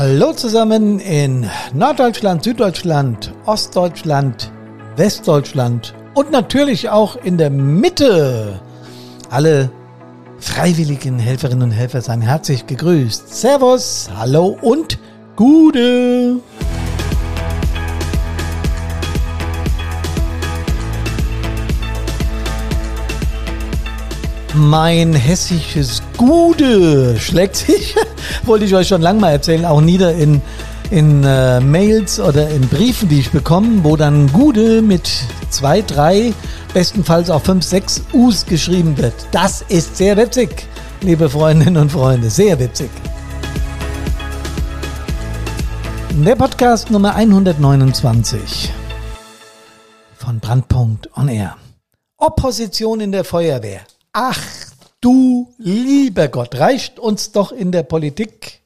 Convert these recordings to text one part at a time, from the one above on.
Hallo zusammen in Norddeutschland, Süddeutschland, Ostdeutschland, Westdeutschland und natürlich auch in der Mitte. Alle freiwilligen Helferinnen und Helfer seien herzlich gegrüßt. Servus, hallo und Gude. Mein hessisches Gude schlägt sich, wollte ich euch schon lange mal erzählen, auch nieder in, in äh, Mails oder in Briefen, die ich bekomme, wo dann Gude mit zwei, drei, bestenfalls auch fünf, sechs U's geschrieben wird. Das ist sehr witzig, liebe Freundinnen und Freunde, sehr witzig. Der Podcast Nummer 129 von Brandpunkt on Air. Opposition in der Feuerwehr. Ach du lieber Gott, reicht uns doch in der Politik.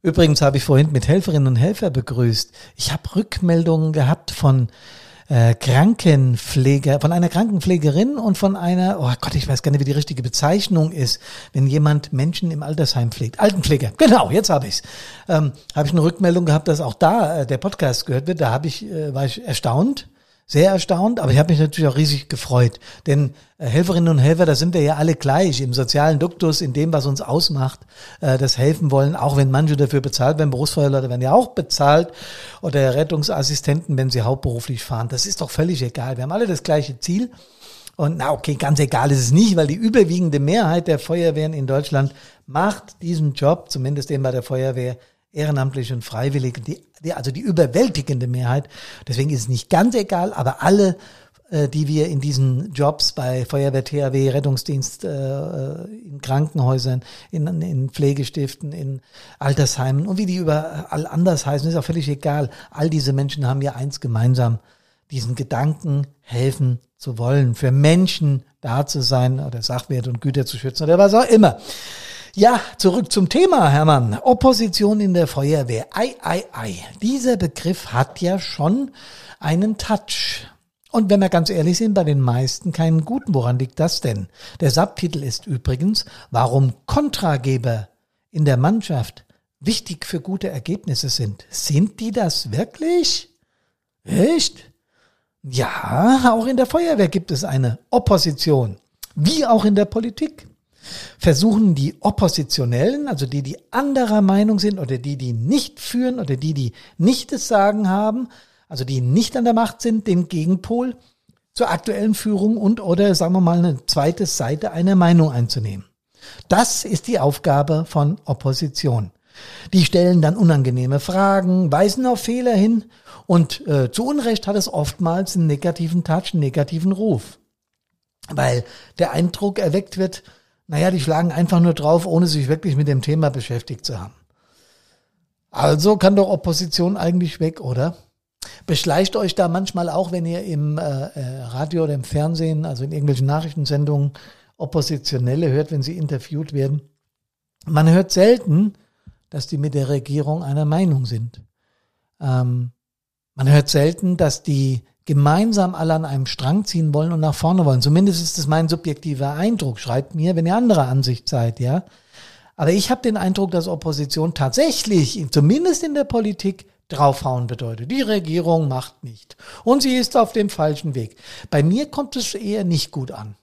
Übrigens habe ich vorhin mit Helferinnen und Helfer begrüßt. Ich habe Rückmeldungen gehabt von äh, Krankenpfleger, von einer Krankenpflegerin und von einer, oh Gott, ich weiß gar nicht, wie die richtige Bezeichnung ist, wenn jemand Menschen im Altersheim pflegt. Altenpfleger, genau, jetzt habe ich's. Ähm, habe ich eine Rückmeldung gehabt, dass auch da äh, der Podcast gehört wird. Da habe ich, äh, war ich erstaunt sehr erstaunt, aber ich habe mich natürlich auch riesig gefreut. Denn äh, Helferinnen und Helfer, da sind wir ja alle gleich im sozialen Duktus, in dem, was uns ausmacht, äh, das helfen wollen, auch wenn manche dafür bezahlt werden. Berufsfeuerleute werden ja auch bezahlt oder Rettungsassistenten, wenn sie hauptberuflich fahren. Das ist doch völlig egal. Wir haben alle das gleiche Ziel. Und na okay, ganz egal ist es nicht, weil die überwiegende Mehrheit der Feuerwehren in Deutschland macht diesen Job, zumindest den bei der Feuerwehr, ehrenamtliche und Freiwillige, die, die, also die überwältigende Mehrheit. Deswegen ist es nicht ganz egal, aber alle, äh, die wir in diesen Jobs bei Feuerwehr, THW, Rettungsdienst, äh, äh, in Krankenhäusern, in, in Pflegestiften, in Altersheimen und wie die überall anders heißen, ist auch völlig egal. All diese Menschen haben ja eins gemeinsam, diesen Gedanken helfen zu wollen, für Menschen da zu sein oder Sachwerte und Güter zu schützen oder was auch immer. Ja, zurück zum Thema, Hermann. Opposition in der Feuerwehr. Ei, ei, ei. Dieser Begriff hat ja schon einen Touch. Und wenn wir ganz ehrlich sind, bei den meisten keinen guten. Woran liegt das denn? Der Subtitel ist übrigens, warum Kontrageber in der Mannschaft wichtig für gute Ergebnisse sind. Sind die das wirklich? Echt? Ja, auch in der Feuerwehr gibt es eine Opposition. Wie auch in der Politik versuchen die Oppositionellen, also die, die anderer Meinung sind oder die, die nicht führen oder die, die nicht das Sagen haben, also die nicht an der Macht sind, den Gegenpol zur aktuellen Führung und oder sagen wir mal eine zweite Seite einer Meinung einzunehmen. Das ist die Aufgabe von Opposition. Die stellen dann unangenehme Fragen, weisen auf Fehler hin und äh, zu Unrecht hat es oftmals einen negativen Touch, einen negativen Ruf. Weil der Eindruck erweckt wird, naja, die schlagen einfach nur drauf, ohne sich wirklich mit dem Thema beschäftigt zu haben. Also kann doch Opposition eigentlich weg, oder? Beschleicht euch da manchmal auch, wenn ihr im äh, äh, Radio oder im Fernsehen, also in irgendwelchen Nachrichtensendungen, Oppositionelle hört, wenn sie interviewt werden. Man hört selten, dass die mit der Regierung einer Meinung sind. Ähm, man hört selten, dass die gemeinsam alle an einem Strang ziehen wollen und nach vorne wollen. Zumindest ist das mein subjektiver Eindruck. Schreibt mir, wenn ihr anderer Ansicht seid, ja. Aber ich habe den Eindruck, dass Opposition tatsächlich, zumindest in der Politik, draufhauen bedeutet. Die Regierung macht nicht. Und sie ist auf dem falschen Weg. Bei mir kommt es eher nicht gut an.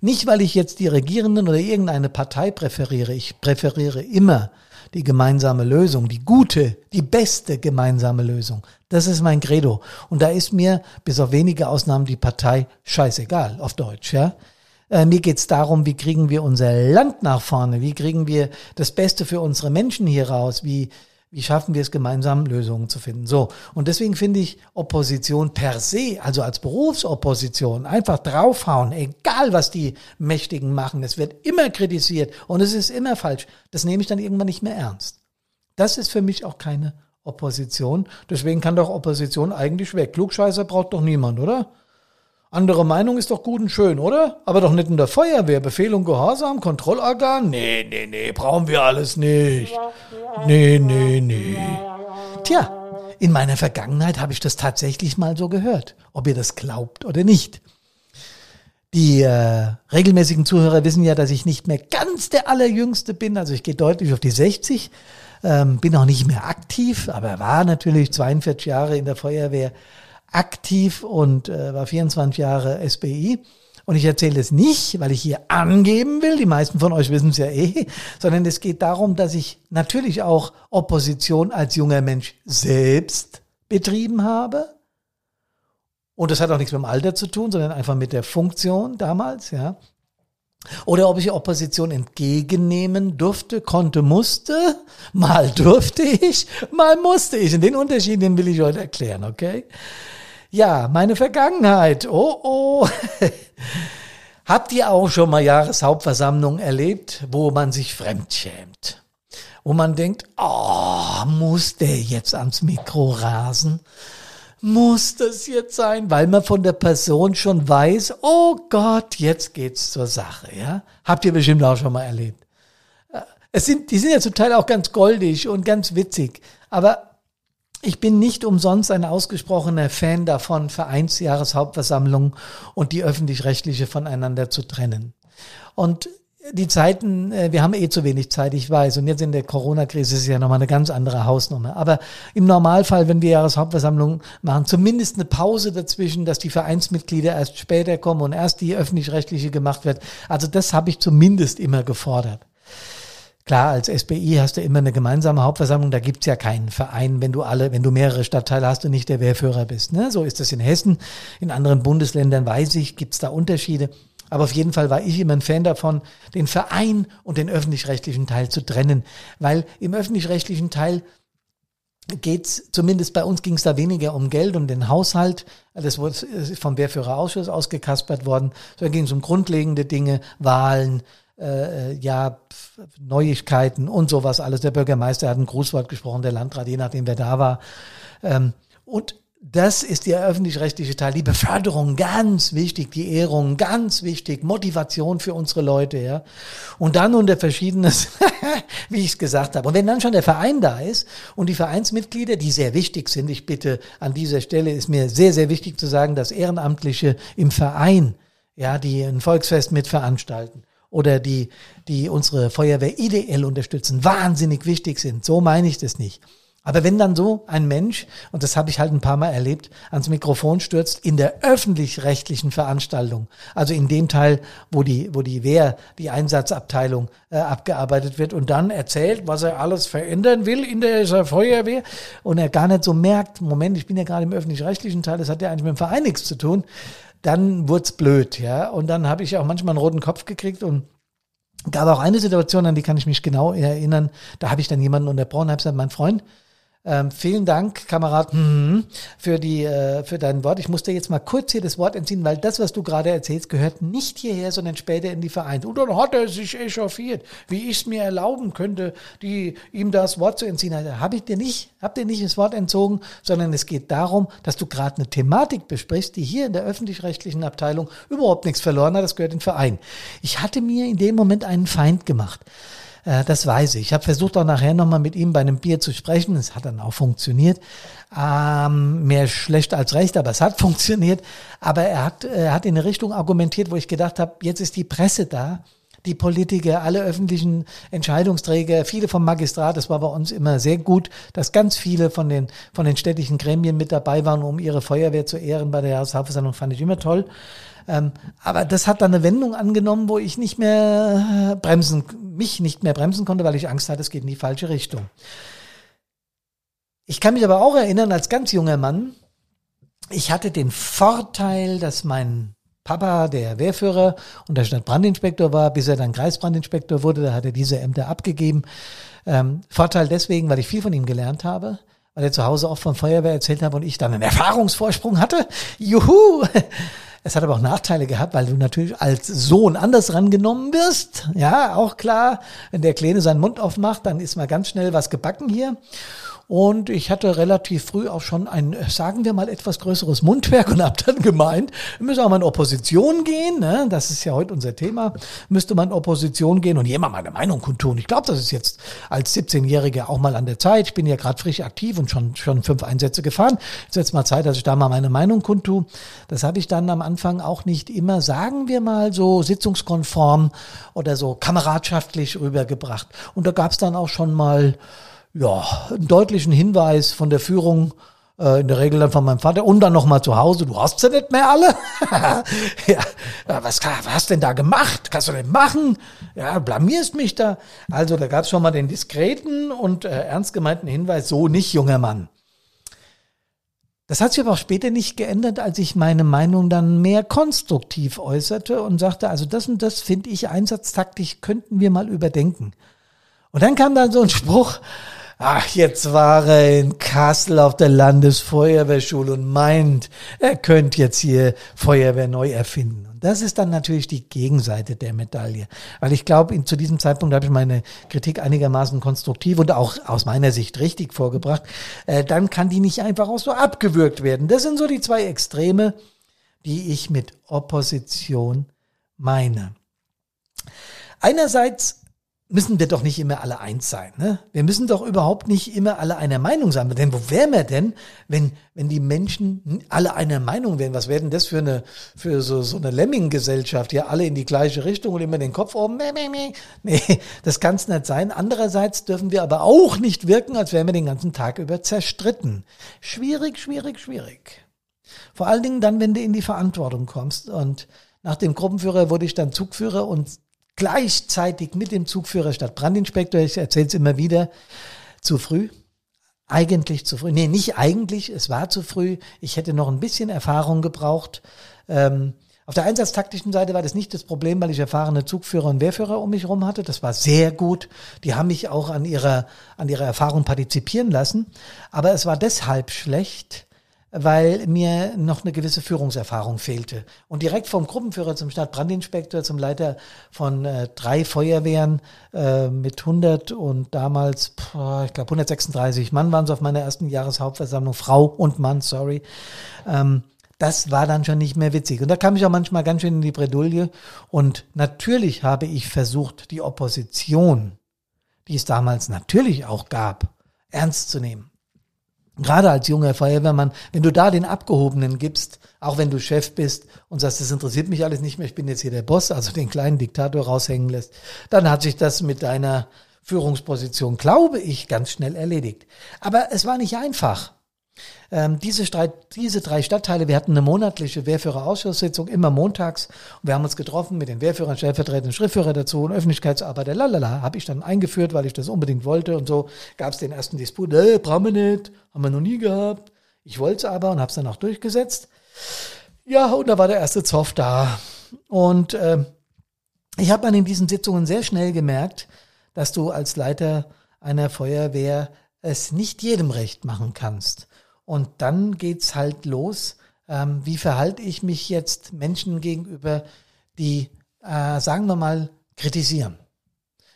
Nicht, weil ich jetzt die Regierenden oder irgendeine Partei präferiere. Ich präferiere immer die gemeinsame Lösung, die gute, die beste gemeinsame Lösung. Das ist mein Credo. Und da ist mir, bis auf wenige Ausnahmen, die Partei scheißegal, auf Deutsch, ja. Äh, mir geht's darum, wie kriegen wir unser Land nach vorne? Wie kriegen wir das Beste für unsere Menschen hier raus? Wie, wie schaffen wir es gemeinsam, Lösungen zu finden? So. Und deswegen finde ich Opposition per se, also als Berufsopposition, einfach draufhauen, egal was die Mächtigen machen. Es wird immer kritisiert und es ist immer falsch. Das nehme ich dann irgendwann nicht mehr ernst. Das ist für mich auch keine Opposition. Deswegen kann doch Opposition eigentlich weg. Klugscheißer braucht doch niemand, oder? Andere Meinung ist doch gut und schön, oder? Aber doch nicht in der Feuerwehr. Befehl und Gehorsam, Kontrollorgan? Nee, nee, nee, brauchen wir alles nicht. Nee, nee, nee. Tja, in meiner Vergangenheit habe ich das tatsächlich mal so gehört. Ob ihr das glaubt oder nicht. Die äh, regelmäßigen Zuhörer wissen ja, dass ich nicht mehr ganz der Allerjüngste bin. Also ich gehe deutlich auf die 60. ähm, bin auch nicht mehr aktiv, aber war natürlich 42 Jahre in der Feuerwehr aktiv und äh, war 24 Jahre SBI. Und ich erzähle es nicht, weil ich hier angeben will, die meisten von euch wissen es ja eh, sondern es geht darum, dass ich natürlich auch Opposition als junger Mensch selbst betrieben habe. Und das hat auch nichts mit dem Alter zu tun, sondern einfach mit der Funktion damals, ja. Oder ob ich Opposition entgegennehmen durfte, konnte, musste. Mal durfte ich, mal musste ich. Und den Unterschied, den will ich heute erklären, okay? Ja, meine Vergangenheit. Oh, oh. Habt ihr auch schon mal Jahreshauptversammlungen erlebt, wo man sich fremdschämt? Wo man denkt, oh, muss der jetzt ans Mikro rasen? Muss das jetzt sein? Weil man von der Person schon weiß, oh Gott, jetzt geht's zur Sache, ja? Habt ihr bestimmt auch schon mal erlebt. Äh, es sind, die sind ja zum Teil auch ganz goldig und ganz witzig. Aber ich bin nicht umsonst ein ausgesprochener Fan davon, Vereinsjahreshauptversammlungen und die öffentlich-rechtliche voneinander zu trennen. Und die Zeiten, äh, wir haben eh zu wenig Zeit, ich weiß. Und jetzt in der Corona-Krise ist es ja nochmal eine ganz andere Hausnummer. Aber im Normalfall, wenn wir Jahreshauptversammlungen machen, zumindest eine Pause dazwischen, dass die Vereinsmitglieder erst später kommen und erst die öffentlich-rechtliche gemacht wird. Also das habe ich zumindest immer gefordert. Klar, als SBI hast du immer eine gemeinsame Hauptversammlung, da gibt's ja keinen Verein, wenn du alle, wenn du mehrere Stadtteile hast und nicht der Wehrführer bist. Ne? So ist das in Hessen. In anderen Bundesländern weiß ich, gibt's da Unterschiede. Aber auf jeden Fall war ich immer ein Fan davon, den Verein und den öffentlich-rechtlichen Teil zu trennen. Weil im öffentlich-rechtlichen Teil geht's, zumindest bei uns ging's da weniger um Geld und den Haushalt. Das wurde vom Wehrführerausschuss ausgekaspert worden. Sondern ging es um grundlegende Dinge, Wahlen, äh, ja, Neuigkeiten und sowas alles. Der Bürgermeister hat ein Grußwort gesprochen, der Landrat, je nachdem wer da war. Ähm, und das ist der öffentlich-rechtliche Teil. Die Beförderung, ganz wichtig. Die Ehrung, ganz wichtig. Motivation für unsere Leute, ja. Und dann unter verschiedenes, wie ich es gesagt habe. Und wenn dann schon der Verein da ist und die Vereinsmitglieder, die sehr wichtig sind, ich bitte an dieser Stelle ist mir sehr, sehr wichtig zu sagen, dass Ehrenamtliche im Verein, ja, die ein Volksfest mit veranstalten oder die, die unsere Feuerwehr ideell unterstützen, wahnsinnig wichtig sind. So meine ich das nicht. Aber wenn dann so ein Mensch, und das habe ich halt ein paar Mal erlebt, ans Mikrofon stürzt in der öffentlich-rechtlichen Veranstaltung, also in dem Teil, wo die, wo die Wehr, die Einsatzabteilung äh, abgearbeitet wird und dann erzählt, was er alles verändern will in der Feuerwehr und er gar nicht so merkt, Moment, ich bin ja gerade im öffentlich-rechtlichen Teil, das hat ja eigentlich mit dem Verein nichts zu tun, dann wurd's blöd, ja. Und dann habe ich auch manchmal einen roten Kopf gekriegt und gab auch eine Situation, an die kann ich mich genau erinnern. Da habe ich dann jemanden unterbrochen, habe gesagt, mein Freund, ähm, vielen Dank, Kamerad, mhm, für die, äh, für dein Wort. Ich musste jetzt mal kurz hier das Wort entziehen, weil das, was du gerade erzählst, gehört nicht hierher, sondern später in die Vereine. Und dann hat er sich echauffiert, wie ich es mir erlauben könnte, die, ihm das Wort zu entziehen. Also, habe ich dir nicht, hab dir nicht das Wort entzogen, sondern es geht darum, dass du gerade eine Thematik besprichst, die hier in der öffentlich-rechtlichen Abteilung überhaupt nichts verloren hat. Das gehört in den Verein. Ich hatte mir in dem Moment einen Feind gemacht. Äh, das weiß ich. Ich habe versucht auch nachher nochmal mit ihm bei einem Bier zu sprechen. Es hat dann auch funktioniert. Ähm, mehr schlecht als recht, aber es hat funktioniert. Aber er hat, er hat in eine Richtung argumentiert, wo ich gedacht habe, jetzt ist die Presse da die Politiker, alle öffentlichen Entscheidungsträger, viele vom Magistrat, das war bei uns immer sehr gut, dass ganz viele von den, von den städtischen Gremien mit dabei waren, um ihre Feuerwehr zu ehren bei der Jahreshauptversammlung, fand ich immer toll. Ähm, aber das hat dann eine Wendung angenommen, wo ich nicht mehr bremsen, mich nicht mehr bremsen konnte, weil ich Angst hatte, es geht in die falsche Richtung. Ich kann mich aber auch erinnern, als ganz junger Mann, ich hatte den Vorteil, dass mein Papa, der Wehrführer und der Stadtbrandinspektor war, bis er dann Kreisbrandinspektor wurde, da hat er diese Ämter abgegeben. Ähm, Vorteil deswegen, weil ich viel von ihm gelernt habe, weil er zu Hause oft von Feuerwehr erzählt hat und ich dann einen Erfahrungsvorsprung hatte. Juhu! Es hat aber auch Nachteile gehabt, weil du natürlich als Sohn anders rangenommen wirst. Ja, auch klar. Wenn der Kleine seinen Mund aufmacht, dann ist mal ganz schnell was gebacken hier. Und ich hatte relativ früh auch schon ein, sagen wir mal, etwas größeres Mundwerk und habe dann gemeint, müssen auch mal in Opposition gehen. Ne? Das ist ja heute unser Thema. Müsste man in Opposition gehen und jemand meine Meinung kundtun. Ich glaube, das ist jetzt als 17-Jähriger auch mal an der Zeit. Ich bin ja gerade frisch aktiv und schon, schon fünf Einsätze gefahren. Jetzt wird mal Zeit, dass ich da mal meine Meinung kundtue. Das habe ich dann am Anfang auch nicht immer, sagen wir mal, so sitzungskonform oder so kameradschaftlich rübergebracht. Und da gab es dann auch schon mal ja, einen deutlichen Hinweis von der Führung äh, in der Regel dann von meinem Vater und dann nochmal zu Hause, du hast sie nicht mehr alle? ja, was, was hast denn da gemacht? Kannst du denn machen? Ja, blamierst mich da. Also da gab es schon mal den diskreten und äh, ernst gemeinten Hinweis, so nicht, junger Mann. Das hat sich aber auch später nicht geändert, als ich meine Meinung dann mehr konstruktiv äußerte und sagte, also das und das finde ich einsatztaktisch, könnten wir mal überdenken. Und dann kam dann so ein Spruch, ach, jetzt war er in Kassel auf der Landesfeuerwehrschule und meint, er könnte jetzt hier Feuerwehr neu erfinden. Und das ist dann natürlich die Gegenseite der Medaille. Weil ich glaube, zu diesem Zeitpunkt habe ich meine Kritik einigermaßen konstruktiv und auch aus meiner Sicht richtig vorgebracht. Äh, dann kann die nicht einfach auch so abgewürgt werden. Das sind so die zwei Extreme, die ich mit Opposition meine. Einerseits müssen wir doch nicht immer alle eins sein. Ne? Wir müssen doch überhaupt nicht immer alle einer Meinung sein. Denn wo wären wir denn, wenn, wenn die Menschen alle einer Meinung wären? Was wäre denn das für eine, für so, so eine Lemming-Gesellschaft? Ja, alle in die gleiche Richtung und immer den Kopf oben. Nee, das kann es nicht sein. Andererseits dürfen wir aber auch nicht wirken, als wären wir den ganzen Tag über zerstritten. Schwierig, schwierig, schwierig. Vor allen Dingen dann, wenn du in die Verantwortung kommst. Und nach dem Gruppenführer wurde ich dann Zugführer und gleichzeitig mit dem Zugführer statt Brandinspektor, ich erzähle es immer wieder, zu früh. Eigentlich zu früh. Nee, nicht eigentlich, es war zu früh. Ich hätte noch ein bisschen Erfahrung gebraucht. Ähm, auf der einsatztaktischen Seite war das nicht das Problem, weil ich erfahrene Zugführer und Wehrführer um mich herum hatte. Das war sehr gut. Die haben mich auch an ihrer, an ihrer Erfahrung partizipieren lassen. Aber es war deshalb schlecht, weil mir noch eine gewisse Führungserfahrung fehlte. Und direkt vom Gruppenführer zum Stadtbrandinspektor, zum Leiter von äh, drei Feuerwehren äh, mit 100 und damals, boah, ich glaube 136 Mann waren es auf meiner ersten Jahreshauptversammlung, Frau und Mann, sorry. Ähm, das war dann schon nicht mehr witzig. Und da kam ich auch manchmal ganz schön in die Bredouille. Und natürlich habe ich versucht, die Opposition, die es damals natürlich auch gab, ernst zu nehmen gerade als junger Feuerwehrmann, wenn du da den Abgehobenen gibst, auch wenn du Chef bist und sagst, das interessiert mich alles nicht mehr, ich bin jetzt hier der Boss, also den kleinen Diktator raushängen lässt, dann hat sich das mit deiner Führungsposition, glaube ich, ganz schnell erledigt. Aber es war nicht einfach. Ähm, diese, Streit, diese drei Stadtteile, wir hatten eine monatliche Wehrführerausschusssitzung, immer montags. Und wir haben uns getroffen mit den Wehrführern, stellvertretenden Schriftführer dazu und Öffentlichkeitsarbeiter, lalala, habe ich dann eingeführt, weil ich das unbedingt wollte. Und so gab es den ersten Disput, äh, brauchen wir nicht, haben wir noch nie gehabt. Ich wollte es aber und habe es dann auch durchgesetzt. Ja, und da war der erste Zoff da. Und äh, ich habe dann in diesen Sitzungen sehr schnell gemerkt, dass du als Leiter einer Feuerwehr es nicht jedem recht machen kannst. Und dann geht's halt los. Ähm, wie verhalte ich mich jetzt Menschen gegenüber, die, äh, sagen wir mal, kritisieren?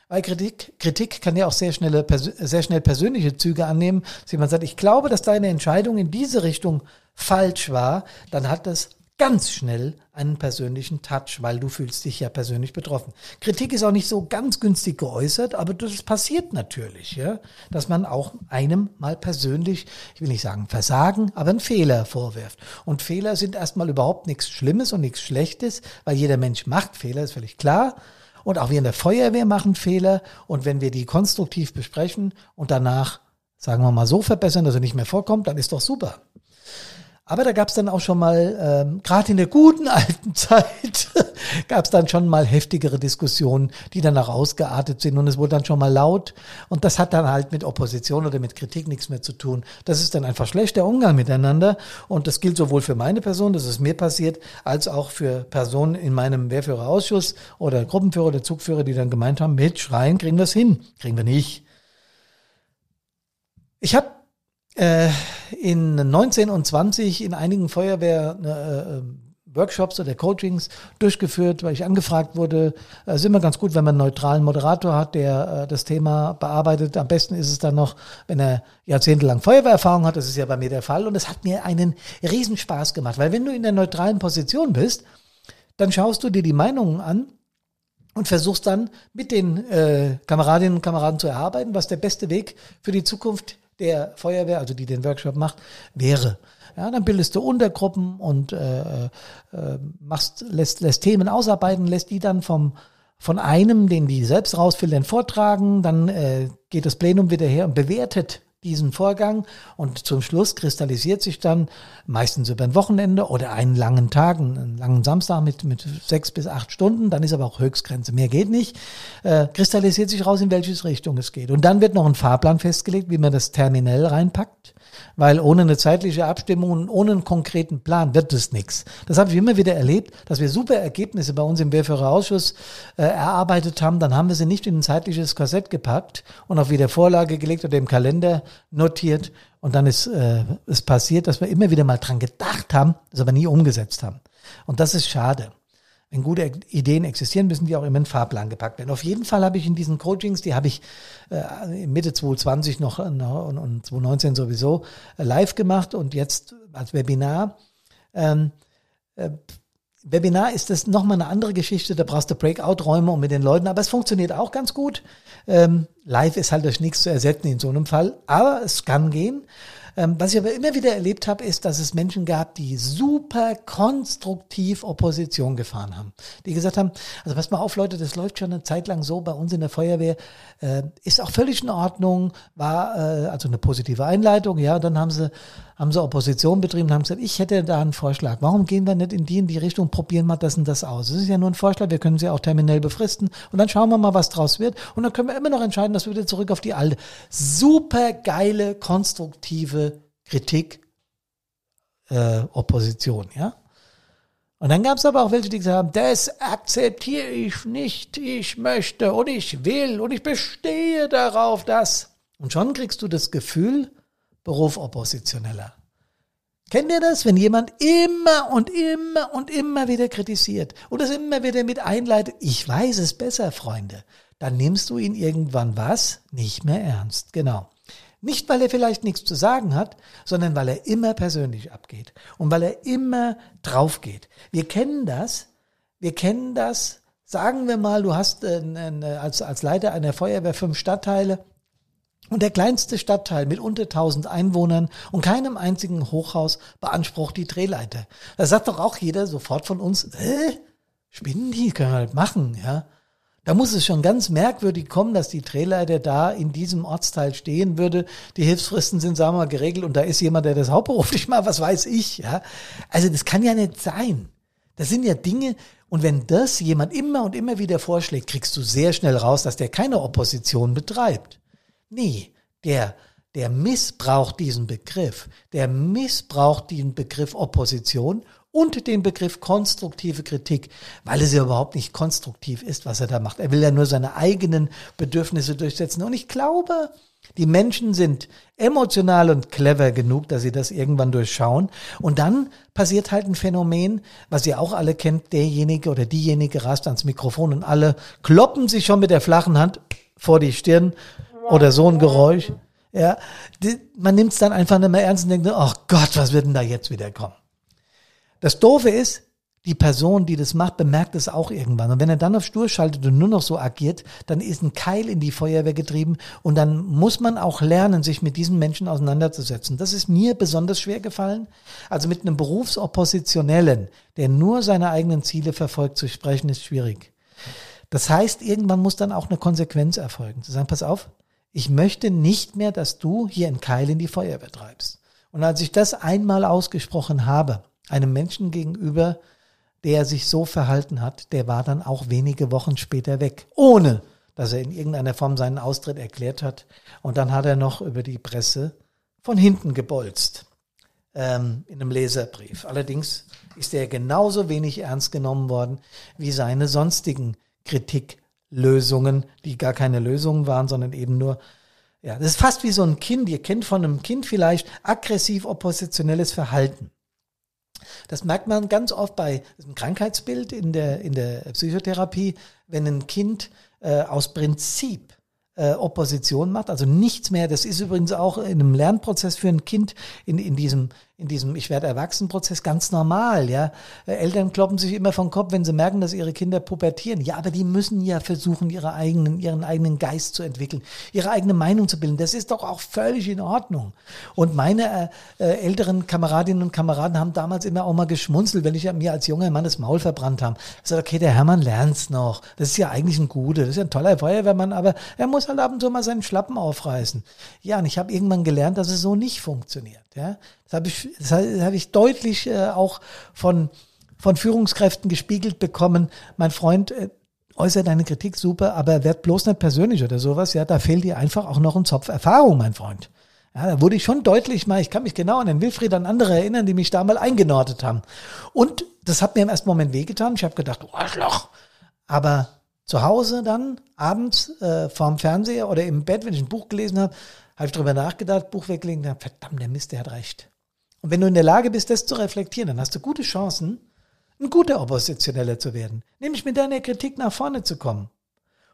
Weil Kritik, Kritik kann ja auch sehr, schnelle, sehr schnell persönliche Züge annehmen. Wenn jemand sagt, ich glaube, dass deine Entscheidung in diese Richtung falsch war, dann hat das ganz schnell einen persönlichen Touch, weil du fühlst dich ja persönlich betroffen. Kritik ist auch nicht so ganz günstig geäußert, aber das passiert natürlich, ja, dass man auch einem mal persönlich, ich will nicht sagen Versagen, aber einen Fehler vorwirft. Und Fehler sind erstmal überhaupt nichts Schlimmes und nichts Schlechtes, weil jeder Mensch macht Fehler, ist völlig klar. Und auch wir in der Feuerwehr machen Fehler. Und wenn wir die konstruktiv besprechen und danach, sagen wir mal, so verbessern, dass er nicht mehr vorkommt, dann ist doch super. Aber da gab es dann auch schon mal, ähm, gerade in der guten alten Zeit, gab es dann schon mal heftigere Diskussionen, die dann auch ausgeartet sind und es wurde dann schon mal laut. Und das hat dann halt mit Opposition oder mit Kritik nichts mehr zu tun. Das ist dann einfach schlechter Umgang miteinander. Und das gilt sowohl für meine Person, das ist mir passiert, als auch für Personen in meinem Wehrführerausschuss oder Gruppenführer oder Zugführer, die dann gemeint haben, mit Schreien kriegen wir es hin. Kriegen wir nicht. Ich habe äh, in 19 und 20 in einigen Feuerwehr äh, äh, Workshops oder Coachings durchgeführt, weil ich angefragt wurde. Es ist immer ganz gut, wenn man einen neutralen Moderator hat, der äh, das Thema bearbeitet. Am besten ist es dann noch, wenn er jahrzehntelang Feuerwehrerfahrung hat. Das ist ja bei mir der Fall. Und es hat mir einen Riesenspaß gemacht, weil wenn du in der neutralen Position bist, dann schaust du dir die Meinungen an und versuchst dann mit den äh, Kameradinnen und Kameraden zu erarbeiten, was der beste Weg für die Zukunft der Feuerwehr, also die den Workshop macht, wäre. Ja, dann bildest du Untergruppen und äh, äh, machst, lässt, lässt Themen ausarbeiten, lässt die dann vom von einem, den die selbst rausfiltern, vortragen, dann äh, geht das Plenum wieder her und bewertet diesen Vorgang und zum Schluss kristallisiert sich dann meistens über ein Wochenende oder einen langen Tag, einen langen Samstag mit, mit sechs bis acht Stunden, dann ist aber auch Höchstgrenze, mehr geht nicht, äh, kristallisiert sich raus, in welches Richtung es geht. Und dann wird noch ein Fahrplan festgelegt, wie man das terminell reinpackt weil ohne eine zeitliche Abstimmung und ohne einen konkreten Plan wird es nichts. Das habe ich immer wieder erlebt, dass wir super Ergebnisse bei uns im Wehrführerausschuss äh, erarbeitet haben, dann haben wir sie nicht in ein zeitliches Korsett gepackt und auf wieder Vorlage gelegt oder im Kalender notiert und dann ist äh, es passiert, dass wir immer wieder mal dran gedacht haben, das aber nie umgesetzt haben. Und das ist schade wenn gute Ideen existieren, müssen die auch immer in den Fahrplan gepackt werden. Auf jeden Fall habe ich in diesen Coachings, die habe ich äh, Mitte 2020 noch, noch und, und 2019 sowieso äh, live gemacht und jetzt als Webinar. Ähm, äh, Webinar ist das nochmal eine andere Geschichte, da brauchst du Breakout-Räume und mit den Leuten, aber es funktioniert auch ganz gut. Ähm, live ist halt durch nichts zu ersetzen in so einem Fall, aber es kann gehen. Ähm, was ich aber immer wieder erlebt habe, ist, dass es Menschen gab, die super konstruktiv Opposition gefahren haben. Die gesagt haben, also pass mal auf Leute, das läuft schon eine Zeit lang so bei uns in der Feuerwehr, äh, ist auch völlig in Ordnung, war äh, also eine positive Einleitung, ja, dann haben sie, haben sie Opposition betrieben und haben gesagt, ich hätte da einen Vorschlag. Warum gehen wir nicht in die in die Richtung, probieren mal das und das aus? Das ist ja nur ein Vorschlag, wir können sie auch terminell befristen und dann schauen wir mal, was draus wird und dann können wir immer noch entscheiden, dass wir wieder zurück auf die alte, super geile, konstruktive Kritik, äh, Opposition, ja. Und dann gab es aber auch welche, die gesagt haben, das akzeptiere ich nicht, ich möchte und ich will und ich bestehe darauf, dass. Und schon kriegst du das Gefühl, Beruf Oppositioneller. Kennt ihr das, wenn jemand immer und immer und immer wieder kritisiert und es immer wieder mit einleitet, ich weiß es besser, Freunde, dann nimmst du ihn irgendwann was nicht mehr ernst. Genau. Nicht, weil er vielleicht nichts zu sagen hat, sondern weil er immer persönlich abgeht und weil er immer drauf geht. Wir kennen das. Wir kennen das. Sagen wir mal, du hast äh, als, als Leiter einer Feuerwehr fünf Stadtteile und der kleinste Stadtteil mit unter 1000 Einwohnern und keinem einzigen Hochhaus beansprucht die Drehleiter. Da sagt doch auch jeder sofort von uns, äh, spinnen die, können halt machen, ja. Da muss es schon ganz merkwürdig kommen, dass die Drehleiter da in diesem Ortsteil stehen würde. Die Hilfsfristen sind, sagen wir mal, geregelt und da ist jemand, der das hauptberuflich macht, was weiß ich, ja. Also das kann ja nicht sein. Das sind ja Dinge, und wenn das jemand immer und immer wieder vorschlägt, kriegst du sehr schnell raus, dass der keine Opposition betreibt. Nee, der, der missbraucht diesen Begriff. Der missbraucht den Begriff Opposition und den Begriff konstruktive Kritik, weil es ja überhaupt nicht konstruktiv ist, was er da macht. Er will ja nur seine eigenen Bedürfnisse durchsetzen. Und ich glaube, die Menschen sind emotional und clever genug, dass sie das irgendwann durchschauen. Und dann passiert halt ein Phänomen, was ihr auch alle kennt, derjenige oder diejenige rast ans Mikrofon und alle kloppen sich schon mit der flachen Hand vor die Stirn oder so ein Geräusch. Ja, man nimmt es dann einfach nicht mehr ernst und denkt, ach Gott, was wird denn da jetzt wieder kommen? Das Doofe ist, die Person, die das macht, bemerkt es auch irgendwann. Und wenn er dann auf Stur schaltet und nur noch so agiert, dann ist ein Keil in die Feuerwehr getrieben und dann muss man auch lernen, sich mit diesen Menschen auseinanderzusetzen. Das ist mir besonders schwer gefallen. Also mit einem Berufsoppositionellen, der nur seine eigenen Ziele verfolgt, zu sprechen, ist schwierig. Das heißt, irgendwann muss dann auch eine Konsequenz erfolgen. Zu sagen, pass auf, ich möchte nicht mehr, dass du hier einen Keil in die Feuerwehr treibst. Und als ich das einmal ausgesprochen habe, einem Menschen gegenüber, der sich so verhalten hat, der war dann auch wenige Wochen später weg, ohne dass er in irgendeiner Form seinen Austritt erklärt hat. Und dann hat er noch über die Presse von hinten gebolzt ähm, in einem Leserbrief. Allerdings ist er genauso wenig ernst genommen worden wie seine sonstigen Kritiklösungen, die gar keine Lösungen waren, sondern eben nur ja, das ist fast wie so ein Kind. Ihr kennt von einem Kind vielleicht aggressiv oppositionelles Verhalten. Das merkt man ganz oft bei einem Krankheitsbild in der, in der Psychotherapie, wenn ein Kind äh, aus Prinzip äh, Opposition macht, also nichts mehr. Das ist übrigens auch in einem Lernprozess für ein Kind in, in diesem in diesem Ich werde erwachsen Prozess ganz normal, ja. Äh, Eltern kloppen sich immer vom Kopf, wenn sie merken, dass ihre Kinder pubertieren. Ja, aber die müssen ja versuchen, ihre eigenen, ihren eigenen Geist zu entwickeln, ihre eigene Meinung zu bilden. Das ist doch auch völlig in Ordnung. Und meine äh, äh, älteren Kameradinnen und Kameraden haben damals immer auch mal geschmunzelt, wenn ich mir als junger Mann das Maul verbrannt habe. Ich sage, okay, der Hermann lernt's noch. Das ist ja eigentlich ein Guter, das ist ja ein toller Feuerwehrmann, aber er muss halt ab und zu mal seinen Schlappen aufreißen. Ja, und ich habe irgendwann gelernt, dass es so nicht funktioniert. Ja, das habe ich, das habe ich deutlich äh, auch von von Führungskräften gespiegelt bekommen. Mein Freund äh, äußert deine Kritik super, aber werd bloß nicht persönlich oder sowas. Ja, da fehlt dir einfach auch noch ein Zopf Erfahrung, mein Freund. Ja, da wurde ich schon deutlich mal, ich kann mich genau an den Wilfried an andere erinnern, die mich da mal eingenordet haben. Und das hat mir im ersten Moment wehgetan. Ich habe gedacht, oh, Arschloch. Aber zu Hause dann, abends äh, vorm Fernseher oder im Bett, wenn ich ein Buch gelesen habe, habe ich drüber nachgedacht, Buch weggelegt, und verdammt, der Mist, der hat recht. Und wenn du in der Lage bist, das zu reflektieren, dann hast du gute Chancen, ein guter Oppositioneller zu werden. Nämlich mit deiner Kritik nach vorne zu kommen.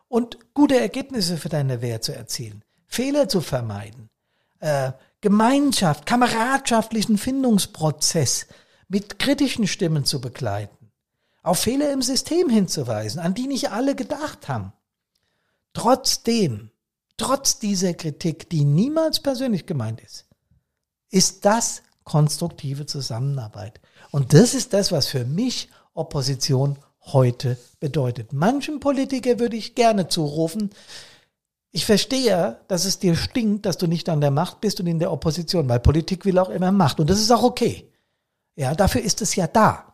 Und gute Ergebnisse für deine Wehr zu erzielen. Fehler zu vermeiden. Äh, Gemeinschaft, kameradschaftlichen Findungsprozess mit kritischen Stimmen zu begleiten. Auf Fehler im System hinzuweisen, an die nicht alle gedacht haben. Trotzdem trotz dieser Kritik, die niemals persönlich gemeint ist, ist das konstruktive Zusammenarbeit. Und das ist das, was für mich Opposition heute bedeutet. Manchen Politiker würde ich gerne zurufen, ich verstehe, dass es dir stinkt, dass du nicht an der Macht bist und in der Opposition, weil Politik will auch immer Macht. Und das ist auch okay. Ja, dafür ist es ja da.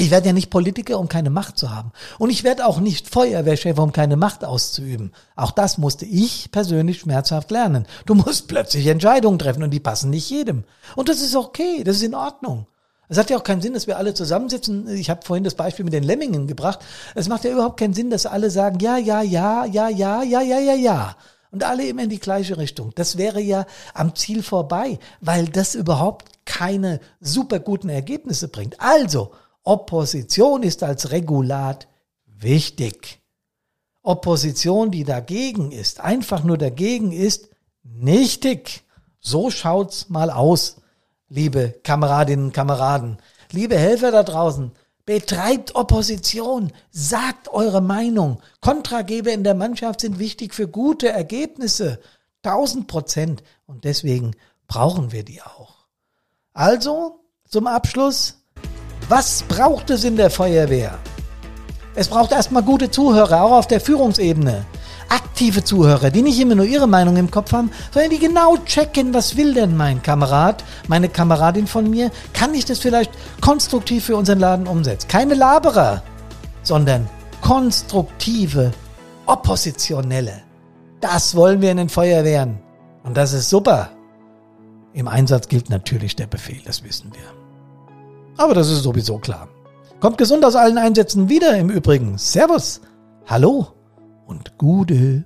Ich werde ja nicht Politiker, um keine Macht zu haben. Und ich werde auch nicht Feuerwehrchef, um keine Macht auszuüben. Auch das musste ich persönlich schmerzhaft lernen. Du musst plötzlich Entscheidungen treffen und die passen nicht jedem. Und das ist okay, das ist in Ordnung. Es hat ja auch keinen Sinn, dass wir alle zusammensitzen. Ich habe vorhin das Beispiel mit den Lemmingen gebracht. Es macht ja überhaupt keinen Sinn, dass alle sagen, ja, ja, ja, ja, ja, ja, ja, ja, ja. Und alle immer in die gleiche Richtung. Das wäre ja am Ziel vorbei, weil das überhaupt keine super guten Ergebnisse bringt. Also, Opposition ist als Regulat wichtig. Opposition, die dagegen ist, einfach nur dagegen ist, nichtig. So schaut's mal aus, liebe Kameradinnen und Kameraden. Liebe Helfer da draußen, betreibt Opposition, sagt eure Meinung. Kontrageber in der Mannschaft sind wichtig für gute Ergebnisse. Tausend Prozent. Und deswegen brauchen wir die auch. Also, zum Abschluss, was braucht es in der Feuerwehr? Es braucht erstmal gute Zuhörer, auch auf der Führungsebene. Aktive Zuhörer, die nicht immer nur ihre Meinung im Kopf haben, sondern die genau checken, was will denn mein Kamerad, meine Kameradin von mir? Kann ich das vielleicht konstruktiv für unseren Laden umsetzen? Keine Laberer, sondern konstruktive, oppositionelle. Das wollen wir in den Feuerwehren. Und das ist super. Im Einsatz gilt natürlich der Befehl, das wissen wir. Aber das ist sowieso klar. Kommt gesund aus allen Einsätzen wieder im Übrigen. Servus, hallo und Gude.